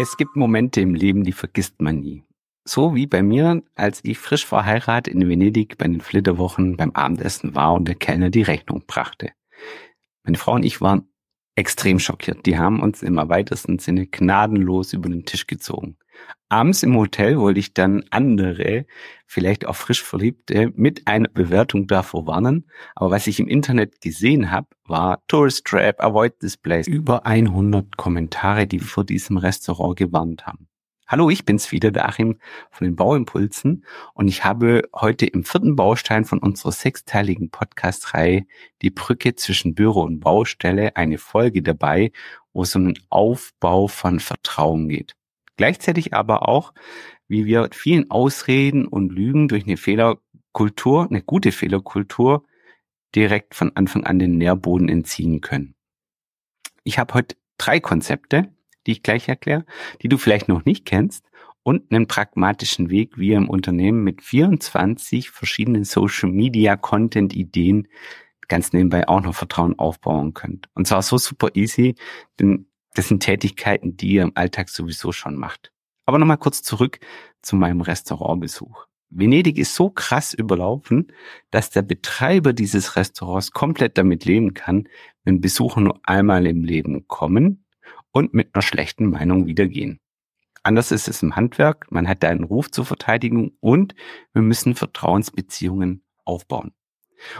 Es gibt Momente im Leben, die vergisst man nie. So wie bei mir, als ich frisch verheiratet in Venedig bei den Flitterwochen beim Abendessen war und der Kellner die Rechnung brachte. Meine Frau und ich waren extrem schockiert. Die haben uns im erweitersten Sinne gnadenlos über den Tisch gezogen. Abends im Hotel wollte ich dann andere, vielleicht auch frisch Verliebte, mit einer Bewertung davor warnen. Aber was ich im Internet gesehen habe, war Tourist Trap, Avoid this place. Über 100 Kommentare, die vor diesem Restaurant gewarnt haben. Hallo, ich bin's wieder, der Achim von den Bauimpulsen und ich habe heute im vierten Baustein von unserer sechsteiligen Podcast-Reihe Die Brücke zwischen Büro und Baustelle eine Folge dabei, wo es um den Aufbau von Vertrauen geht. Gleichzeitig aber auch, wie wir vielen Ausreden und Lügen durch eine Fehlerkultur, eine gute Fehlerkultur, direkt von Anfang an den Nährboden entziehen können. Ich habe heute drei Konzepte, die ich gleich erkläre, die du vielleicht noch nicht kennst und einen pragmatischen Weg, wie ihr im Unternehmen mit 24 verschiedenen Social Media Content Ideen ganz nebenbei auch noch Vertrauen aufbauen könnt. Und zwar so super easy, denn das sind Tätigkeiten, die ihr im Alltag sowieso schon macht. Aber nochmal kurz zurück zu meinem Restaurantbesuch. Venedig ist so krass überlaufen, dass der Betreiber dieses Restaurants komplett damit leben kann, wenn Besucher nur einmal im Leben kommen und mit einer schlechten Meinung wieder gehen. Anders ist es im Handwerk. Man hat da einen Ruf zur Verteidigung und wir müssen Vertrauensbeziehungen aufbauen.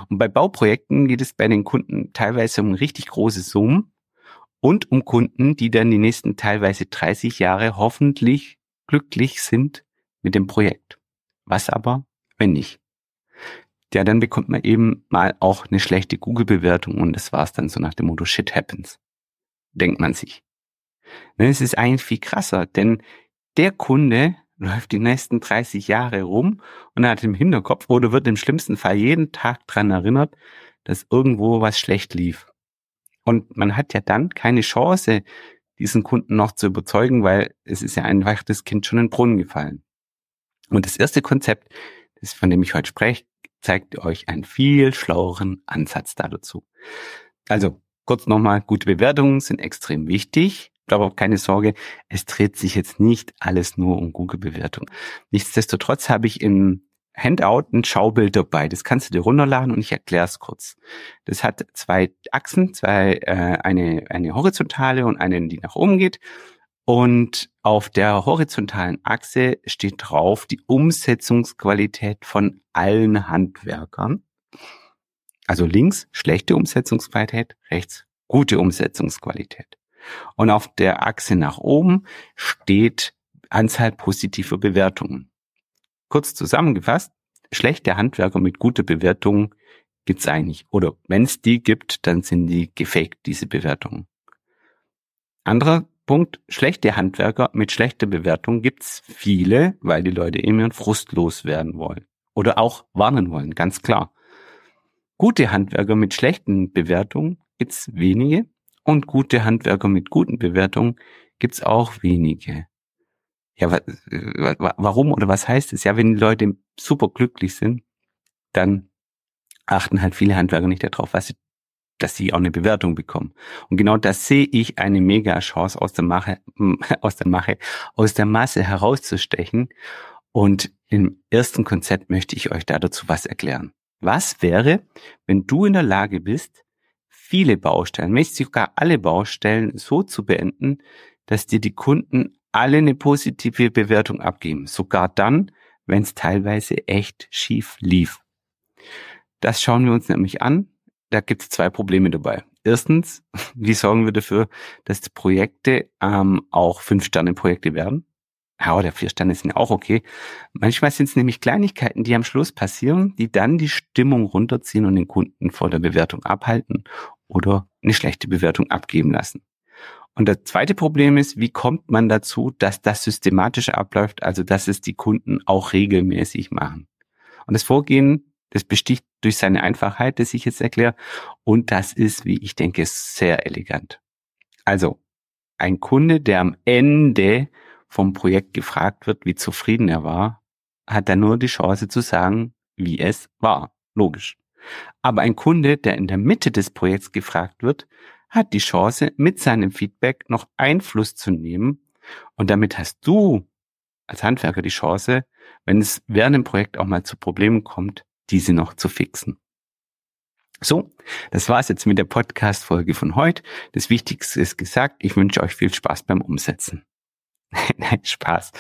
Und bei Bauprojekten geht es bei den Kunden teilweise um richtig große Summen und um Kunden, die dann die nächsten teilweise 30 Jahre hoffentlich glücklich sind mit dem Projekt. Was aber, wenn nicht? Ja, dann bekommt man eben mal auch eine schlechte Google-Bewertung und das war's dann so nach dem Motto Shit happens. Denkt man sich. Ne, es ist eigentlich viel krasser, denn der Kunde läuft die nächsten 30 Jahre rum und hat im Hinterkopf oder wird im schlimmsten Fall jeden Tag dran erinnert, dass irgendwo was schlecht lief. Und man hat ja dann keine Chance, diesen Kunden noch zu überzeugen, weil es ist ja einfach das Kind schon in den Brunnen gefallen. Und das erste Konzept, das von dem ich heute spreche, zeigt euch einen viel schlaueren Ansatz dazu. Also kurz nochmal, gute Bewertungen sind extrem wichtig, aber keine Sorge, es dreht sich jetzt nicht alles nur um Google-Bewertung. Nichtsdestotrotz habe ich im Handout ein Schaubild dabei. Das kannst du dir runterladen und ich erkläre es kurz. Das hat zwei Achsen, zwei, äh, eine, eine horizontale und eine, die nach oben geht. Und auf der horizontalen Achse steht drauf die Umsetzungsqualität von allen Handwerkern. Also links schlechte Umsetzungsqualität, rechts gute Umsetzungsqualität. Und auf der Achse nach oben steht Anzahl positiver Bewertungen. Kurz zusammengefasst, schlechte Handwerker mit guter Bewertung gibt's eigentlich. Oder wenn es die gibt, dann sind die gefaked, diese Bewertungen. Anderer Punkt, schlechte Handwerker mit schlechter Bewertung gibt's viele, weil die Leute eben ihren Frust loswerden wollen. Oder auch warnen wollen, ganz klar. Gute Handwerker mit schlechten Bewertungen gibt's wenige und gute Handwerker mit guten Bewertungen gibt's auch wenige. Ja, warum oder was heißt es? Ja, wenn die Leute super glücklich sind, dann achten halt viele Handwerker nicht darauf, was sie, dass sie auch eine Bewertung bekommen. Und genau das sehe ich eine mega Chance aus der Mache, aus der Mache, aus der Masse herauszustechen. Und im ersten Konzept möchte ich euch da dazu was erklären. Was wäre, wenn du in der Lage bist, viele Baustellen, möchte sogar alle Baustellen so zu beenden, dass dir die Kunden alle eine positive Bewertung abgeben, sogar dann, wenn es teilweise echt schief lief. Das schauen wir uns nämlich an. Da gibt es zwei Probleme dabei. Erstens, wie sorgen wir dafür, dass die Projekte ähm, auch Fünf-Sterne-Projekte werden? Ja, oder vier Sterne sind auch okay. Manchmal sind es nämlich Kleinigkeiten, die am Schluss passieren, die dann die Stimmung runterziehen und den Kunden vor der Bewertung abhalten oder eine schlechte Bewertung abgeben lassen. Und das zweite Problem ist, wie kommt man dazu, dass das systematisch abläuft, also dass es die Kunden auch regelmäßig machen. Und das Vorgehen, das besticht durch seine Einfachheit, das ich jetzt erkläre, und das ist, wie ich denke, sehr elegant. Also, ein Kunde, der am Ende vom Projekt gefragt wird, wie zufrieden er war, hat dann nur die Chance zu sagen, wie es war. Logisch. Aber ein Kunde, der in der Mitte des Projekts gefragt wird, hat die Chance, mit seinem Feedback noch Einfluss zu nehmen Und damit hast du als Handwerker die Chance, wenn es während dem Projekt auch mal zu Problemen kommt, diese noch zu fixen. So, das war's jetzt mit der Podcast-Folge von heute. Das Wichtigste ist gesagt. Ich wünsche euch viel Spaß beim Umsetzen. Nein, Spaß.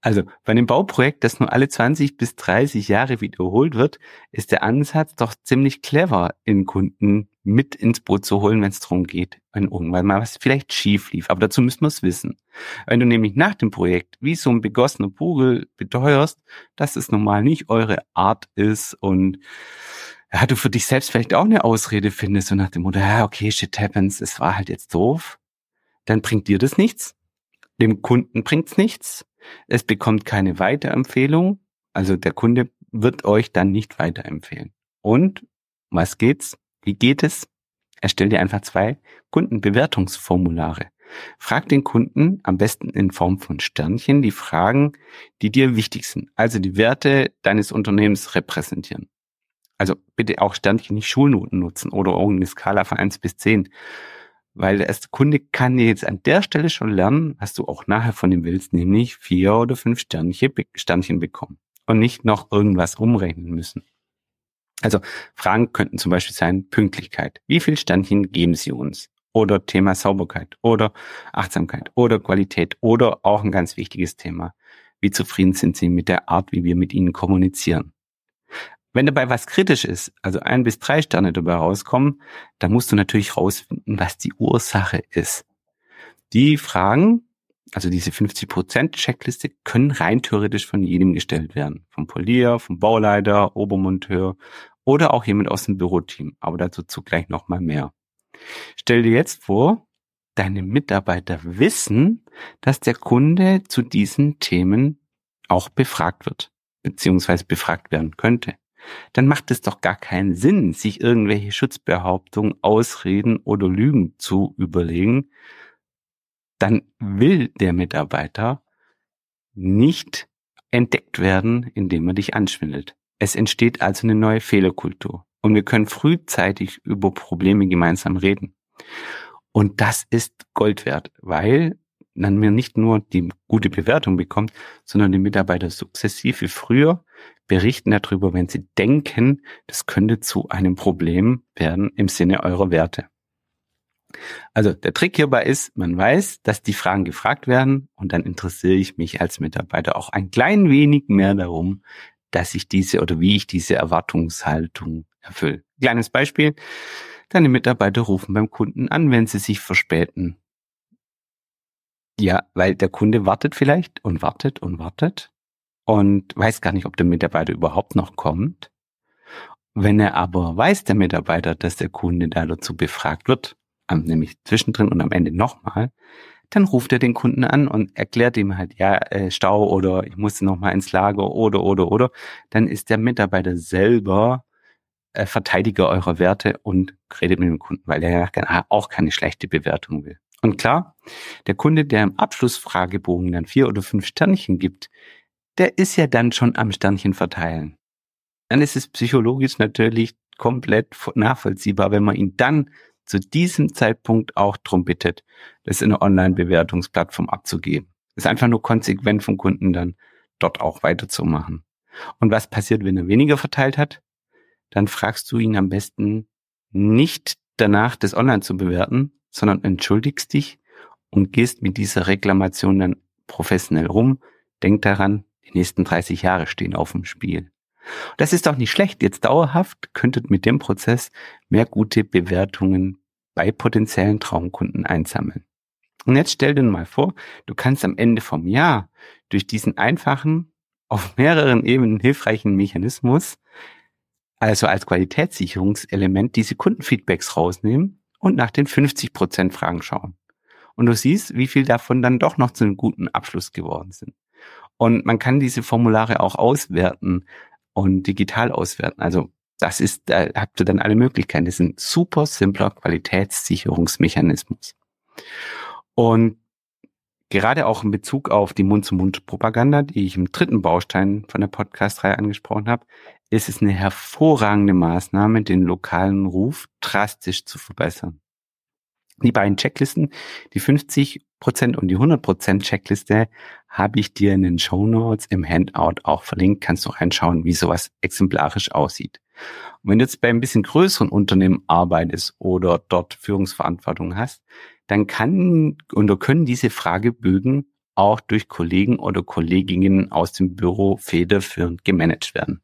Also bei einem Bauprojekt, das nur alle 20 bis 30 Jahre wiederholt wird, ist der Ansatz doch ziemlich clever, den Kunden mit ins Boot zu holen, wenn es darum geht, wenn irgendwann mal was vielleicht schief lief. Aber dazu müssen wir es wissen. Wenn du nämlich nach dem Projekt wie so ein begossener Bugel beteuerst, dass es normal nicht eure Art ist und ja, du für dich selbst vielleicht auch eine Ausrede findest, so nach dem Motto, ja, okay, shit happens, es war halt jetzt doof, dann bringt dir das nichts. Dem Kunden bringt's nichts. Es bekommt keine Weiterempfehlung. Also der Kunde wird euch dann nicht weiterempfehlen. Und was geht's? Wie geht es? Erstell dir einfach zwei Kundenbewertungsformulare. Frag den Kunden am besten in Form von Sternchen die Fragen, die dir wichtig sind, also die Werte deines Unternehmens repräsentieren. Also bitte auch Sternchen nicht Schulnoten nutzen oder irgendeine Skala von eins bis zehn, Weil der erste Kunde kann dir jetzt an der Stelle schon lernen, was du auch nachher von ihm willst, nämlich vier oder fünf Sternchen, Sternchen bekommen und nicht noch irgendwas umrechnen müssen. Also Fragen könnten zum Beispiel sein Pünktlichkeit. Wie viel Sternchen geben Sie uns? Oder Thema Sauberkeit oder Achtsamkeit oder Qualität oder auch ein ganz wichtiges Thema. Wie zufrieden sind Sie mit der Art, wie wir mit Ihnen kommunizieren? Wenn dabei was kritisch ist, also ein bis drei Sterne dabei rauskommen, dann musst du natürlich rausfinden, was die Ursache ist. Die Fragen, also diese 50% Checkliste, können rein theoretisch von jedem gestellt werden. Vom Polier, vom Bauleiter, Obermonteur oder auch jemand aus dem Büroteam. Aber dazu zugleich nochmal mehr. Stell dir jetzt vor, deine Mitarbeiter wissen, dass der Kunde zu diesen Themen auch befragt wird, beziehungsweise befragt werden könnte dann macht es doch gar keinen Sinn, sich irgendwelche Schutzbehauptungen, Ausreden oder Lügen zu überlegen. Dann will der Mitarbeiter nicht entdeckt werden, indem er dich anschwindelt. Es entsteht also eine neue Fehlerkultur. Und wir können frühzeitig über Probleme gemeinsam reden. Und das ist Gold wert, weil dann mir nicht nur die gute Bewertung bekommt, sondern die Mitarbeiter sukzessive früher berichten darüber, wenn sie denken, das könnte zu einem Problem werden im Sinne eurer Werte. Also der Trick hierbei ist, man weiß, dass die Fragen gefragt werden und dann interessiere ich mich als Mitarbeiter auch ein klein wenig mehr darum, dass ich diese oder wie ich diese Erwartungshaltung erfülle. Kleines Beispiel. Deine Mitarbeiter rufen beim Kunden an, wenn sie sich verspäten. Ja, weil der Kunde wartet vielleicht und wartet und wartet und weiß gar nicht, ob der Mitarbeiter überhaupt noch kommt. Wenn er aber weiß, der Mitarbeiter, dass der Kunde da dazu befragt wird, nämlich zwischendrin und am Ende nochmal, dann ruft er den Kunden an und erklärt ihm halt, ja, äh, Stau oder ich musste nochmal ins Lager oder, oder, oder. Dann ist der Mitarbeiter selber äh, Verteidiger eurer Werte und redet mit dem Kunden, weil er ja auch keine schlechte Bewertung will. Und klar, der Kunde, der im Abschlussfragebogen dann vier oder fünf Sternchen gibt, der ist ja dann schon am Sternchen verteilen. Dann ist es psychologisch natürlich komplett nachvollziehbar, wenn man ihn dann zu diesem Zeitpunkt auch drum bittet, das in eine Online-Bewertungsplattform abzugeben. ist einfach nur konsequent vom Kunden dann dort auch weiterzumachen. Und was passiert, wenn er weniger verteilt hat? Dann fragst du ihn am besten nicht danach, das online zu bewerten, sondern entschuldigst dich und gehst mit dieser Reklamation dann professionell rum. Denk daran, die nächsten 30 Jahre stehen auf dem Spiel. Das ist doch nicht schlecht. Jetzt dauerhaft könntet mit dem Prozess mehr gute Bewertungen bei potenziellen Traumkunden einsammeln. Und jetzt stell dir mal vor, du kannst am Ende vom Jahr durch diesen einfachen, auf mehreren Ebenen hilfreichen Mechanismus, also als Qualitätssicherungselement, diese Kundenfeedbacks rausnehmen und nach den 50% Fragen schauen. Und du siehst, wie viel davon dann doch noch zu einem guten Abschluss geworden sind. Und man kann diese Formulare auch auswerten und digital auswerten. Also das ist, da habt ihr dann alle Möglichkeiten. Das ist ein super simpler Qualitätssicherungsmechanismus. Und gerade auch in Bezug auf die Mund-zu-Mund-Propaganda, die ich im dritten Baustein von der Podcast-Reihe angesprochen habe, ist es eine hervorragende Maßnahme, den lokalen Ruf drastisch zu verbessern. Die beiden Checklisten, die 50 und die 100% Checkliste habe ich dir in den Show Notes im Handout auch verlinkt. Kannst du reinschauen, wie sowas exemplarisch aussieht. Und wenn du jetzt bei ein bisschen größeren Unternehmen arbeitest oder dort Führungsverantwortung hast, dann kann oder können diese Fragebögen auch durch Kollegen oder Kolleginnen aus dem Büro federführend gemanagt werden.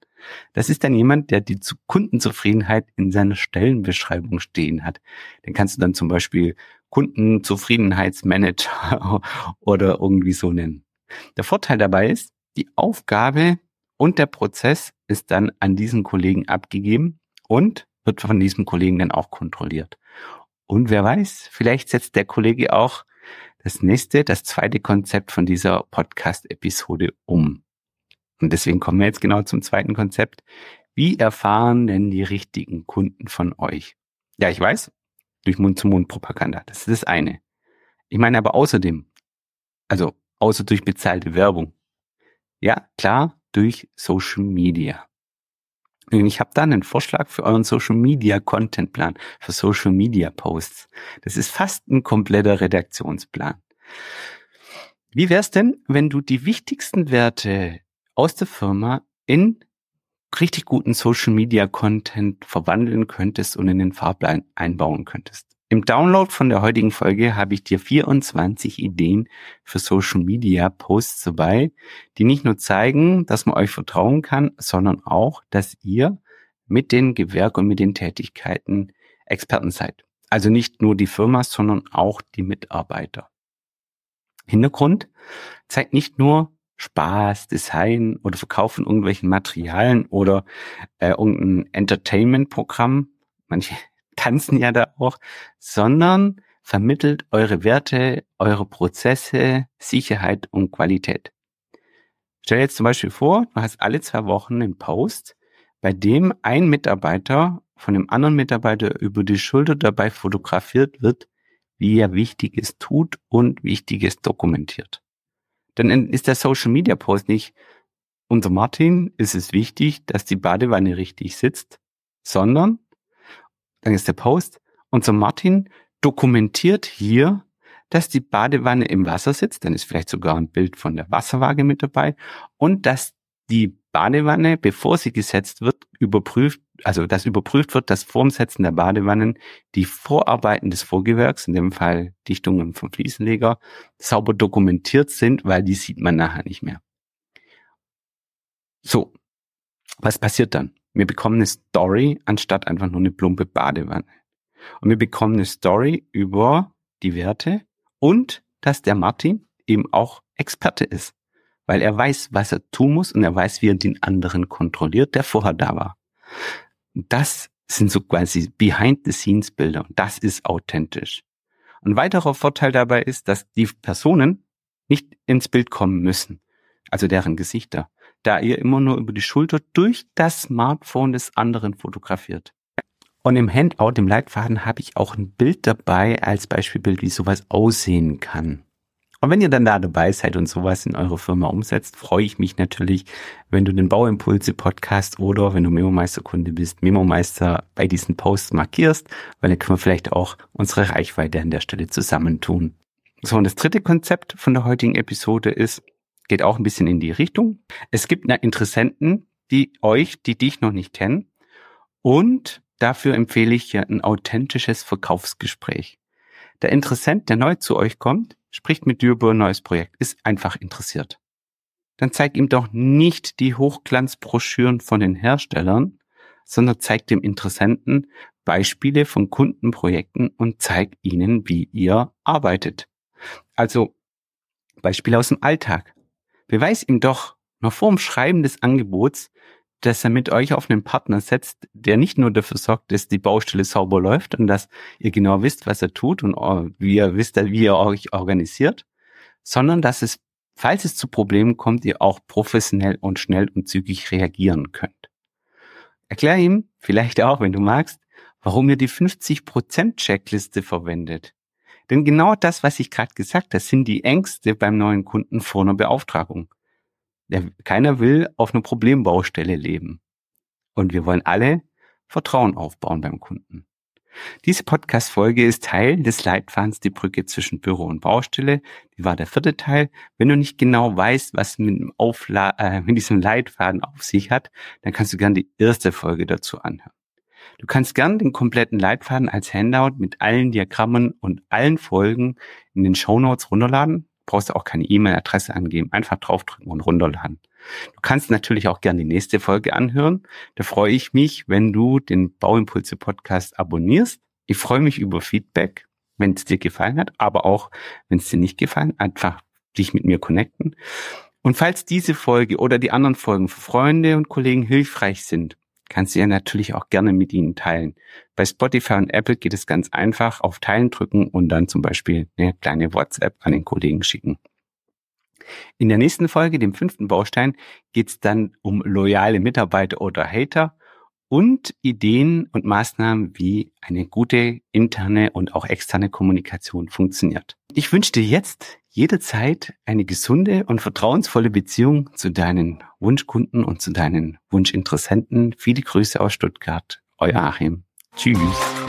Das ist dann jemand, der die Kundenzufriedenheit in seiner Stellenbeschreibung stehen hat. Den kannst du dann zum Beispiel Kundenzufriedenheitsmanager oder irgendwie so nennen. Der Vorteil dabei ist, die Aufgabe und der Prozess ist dann an diesen Kollegen abgegeben und wird von diesem Kollegen dann auch kontrolliert. Und wer weiß, vielleicht setzt der Kollege auch das nächste, das zweite Konzept von dieser Podcast-Episode um. Und deswegen kommen wir jetzt genau zum zweiten Konzept. Wie erfahren denn die richtigen Kunden von euch? Ja, ich weiß, durch Mund-zu-Mund-Propaganda. Das ist das eine. Ich meine aber außerdem, also außer durch bezahlte Werbung. Ja, klar, durch Social Media. Ich habe da einen Vorschlag für euren Social Media Content Plan, für Social Media Posts. Das ist fast ein kompletter Redaktionsplan. Wie wär's denn, wenn du die wichtigsten Werte aus der Firma in richtig guten Social Media Content verwandeln könntest und in den Fahrplan einbauen könntest? Im Download von der heutigen Folge habe ich dir 24 Ideen für Social Media Posts dabei, die nicht nur zeigen, dass man euch vertrauen kann, sondern auch, dass ihr mit den Gewerk und mit den Tätigkeiten Experten seid. Also nicht nur die Firma, sondern auch die Mitarbeiter. Hintergrund zeigt nicht nur Spaß, Design oder Verkauf von irgendwelchen Materialien oder äh, irgendein Entertainment-Programm. Manche tanzen ja da auch, sondern vermittelt eure Werte, eure Prozesse, Sicherheit und Qualität. Stell dir jetzt zum Beispiel vor, du hast alle zwei Wochen einen Post, bei dem ein Mitarbeiter von dem anderen Mitarbeiter über die Schulter dabei fotografiert wird, wie er Wichtiges tut und Wichtiges dokumentiert. Dann ist der Social Media Post nicht, unser Martin ist es wichtig, dass die Badewanne richtig sitzt, sondern dann ist der Post. Unser Martin dokumentiert hier, dass die Badewanne im Wasser sitzt. Dann ist vielleicht sogar ein Bild von der Wasserwaage mit dabei. Und dass die Badewanne, bevor sie gesetzt wird, überprüft, also dass überprüft wird, dass vorm Setzen der Badewannen die Vorarbeiten des Vorgewerks, in dem Fall Dichtungen vom Fliesenleger, sauber dokumentiert sind, weil die sieht man nachher nicht mehr. So, was passiert dann? Wir bekommen eine Story anstatt einfach nur eine plumpe Badewanne. Und wir bekommen eine Story über die Werte und dass der Martin eben auch Experte ist. Weil er weiß, was er tun muss und er weiß, wie er den anderen kontrolliert, der vorher da war. Das sind so quasi Behind-the-Scenes-Bilder und das ist authentisch. Ein weiterer Vorteil dabei ist, dass die Personen nicht ins Bild kommen müssen, also deren Gesichter, da ihr immer nur über die Schulter durch das Smartphone des anderen fotografiert. Und im Handout, im Leitfaden, habe ich auch ein Bild dabei als Beispielbild, wie sowas aussehen kann. Und wenn ihr dann da dabei seid und sowas in eurer Firma umsetzt, freue ich mich natürlich, wenn du den Bauimpulse Podcast oder wenn du Memo-Meister-Kunde bist, Memo-Meister bei diesen Posts markierst, weil dann können wir vielleicht auch unsere Reichweite an der Stelle zusammentun. So, und das dritte Konzept von der heutigen Episode ist, geht auch ein bisschen in die Richtung. Es gibt Interessenten, die euch, die dich noch nicht kennen. Und dafür empfehle ich ja ein authentisches Verkaufsgespräch. Der Interessent, der neu zu euch kommt, spricht mit dir über ein neues Projekt, ist einfach interessiert. Dann zeig ihm doch nicht die Hochglanzbroschüren von den Herstellern, sondern zeig dem Interessenten Beispiele von Kundenprojekten und zeig ihnen, wie ihr arbeitet. Also Beispiele aus dem Alltag. Beweis ihm doch noch vor dem Schreiben des Angebots, dass er mit euch auf einen Partner setzt, der nicht nur dafür sorgt, dass die Baustelle sauber läuft und dass ihr genau wisst, was er tut und wie ihr wisst, wie ihr euch organisiert, sondern dass es, falls es zu Problemen kommt, ihr auch professionell und schnell und zügig reagieren könnt. Erklär ihm, vielleicht auch, wenn du magst, warum ihr die 50% Checkliste verwendet. Denn genau das, was ich gerade gesagt habe, sind die Ängste beim neuen Kunden vor einer Beauftragung. Der, keiner will auf einer Problembaustelle leben. Und wir wollen alle Vertrauen aufbauen beim Kunden. Diese Podcast-Folge ist Teil des Leitfadens Die Brücke zwischen Büro und Baustelle. Die war der vierte Teil. Wenn du nicht genau weißt, was mit, äh, mit diesem Leitfaden auf sich hat, dann kannst du gerne die erste Folge dazu anhören. Du kannst gern den kompletten Leitfaden als Handout mit allen Diagrammen und allen Folgen in den Show Notes runterladen. Du brauchst auch keine E-Mail-Adresse angeben, einfach draufdrücken und runterladen. Du kannst natürlich auch gern die nächste Folge anhören. Da freue ich mich, wenn du den Bauimpulse Podcast abonnierst. Ich freue mich über Feedback, wenn es dir gefallen hat, aber auch wenn es dir nicht gefallen, einfach dich mit mir connecten. Und falls diese Folge oder die anderen Folgen für Freunde und Kollegen hilfreich sind, kannst du ja natürlich auch gerne mit ihnen teilen. Bei Spotify und Apple geht es ganz einfach auf Teilen drücken und dann zum Beispiel eine kleine WhatsApp an den Kollegen schicken. In der nächsten Folge, dem fünften Baustein, geht es dann um loyale Mitarbeiter oder Hater und Ideen und Maßnahmen, wie eine gute interne und auch externe Kommunikation funktioniert. Ich wünsche dir jetzt jederzeit eine gesunde und vertrauensvolle Beziehung zu deinen Wunschkunden und zu deinen Wunschinteressenten. Viele Grüße aus Stuttgart. Euer Achim. Tschüss.